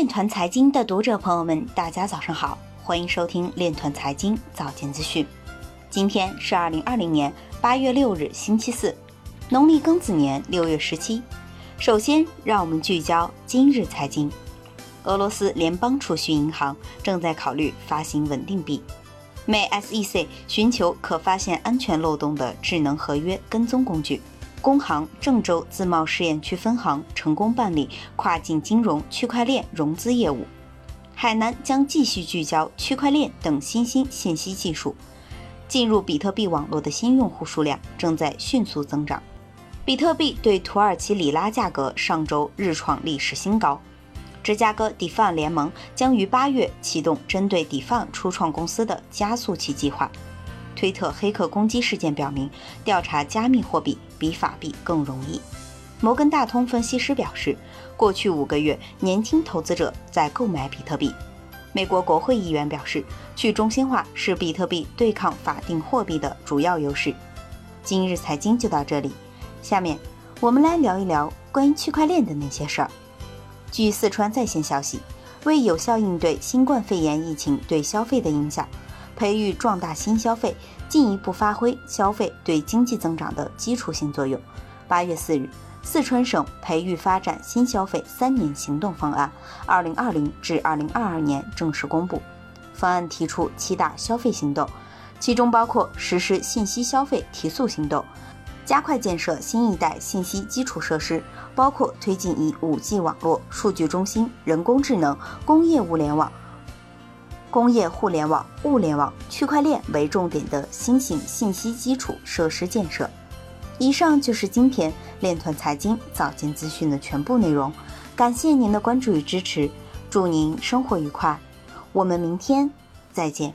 链团财经的读者朋友们，大家早上好，欢迎收听链团财经早间资讯。今天是二零二零年八月六日，星期四，农历庚子年六月十七。首先，让我们聚焦今日财经。俄罗斯联邦储蓄银行正在考虑发行稳定币。美 SEC 寻求可发现安全漏洞的智能合约跟踪工具。工行郑州自贸试验区分行成功办理跨境金融区块链融资业务。海南将继续聚焦区块链等新兴信息技术。进入比特币网络的新用户数量正在迅速增长。比特币对土耳其里拉价格上周日创历史新高。芝加哥 DeFi 联盟将于八月启动针对 DeFi 初创公司的加速器计划。推特黑客攻击事件表明，调查加密货币比法币更容易。摩根大通分析师表示，过去五个月，年轻投资者在购买比特币。美国国会议员表示，去中心化是比特币对抗法定货币的主要优势。今日财经就到这里，下面我们来聊一聊关于区块链的那些事儿。据四川在线消息，为有效应对新冠肺炎疫情对消费的影响。培育壮大新消费，进一步发挥消费对经济增长的基础性作用。八月四日，四川省培育发展新消费三年行动方案（二零二零至二零二二年）正式公布。方案提出七大消费行动，其中包括实施信息消费提速行动，加快建设新一代信息基础设施，包括推进以五 G 网络、数据中心、人工智能、工业物联网。工业互联网、物联网、区块链为重点的新型信息基础设施建设。以上就是今天链团财经早间资讯的全部内容，感谢您的关注与支持，祝您生活愉快，我们明天再见。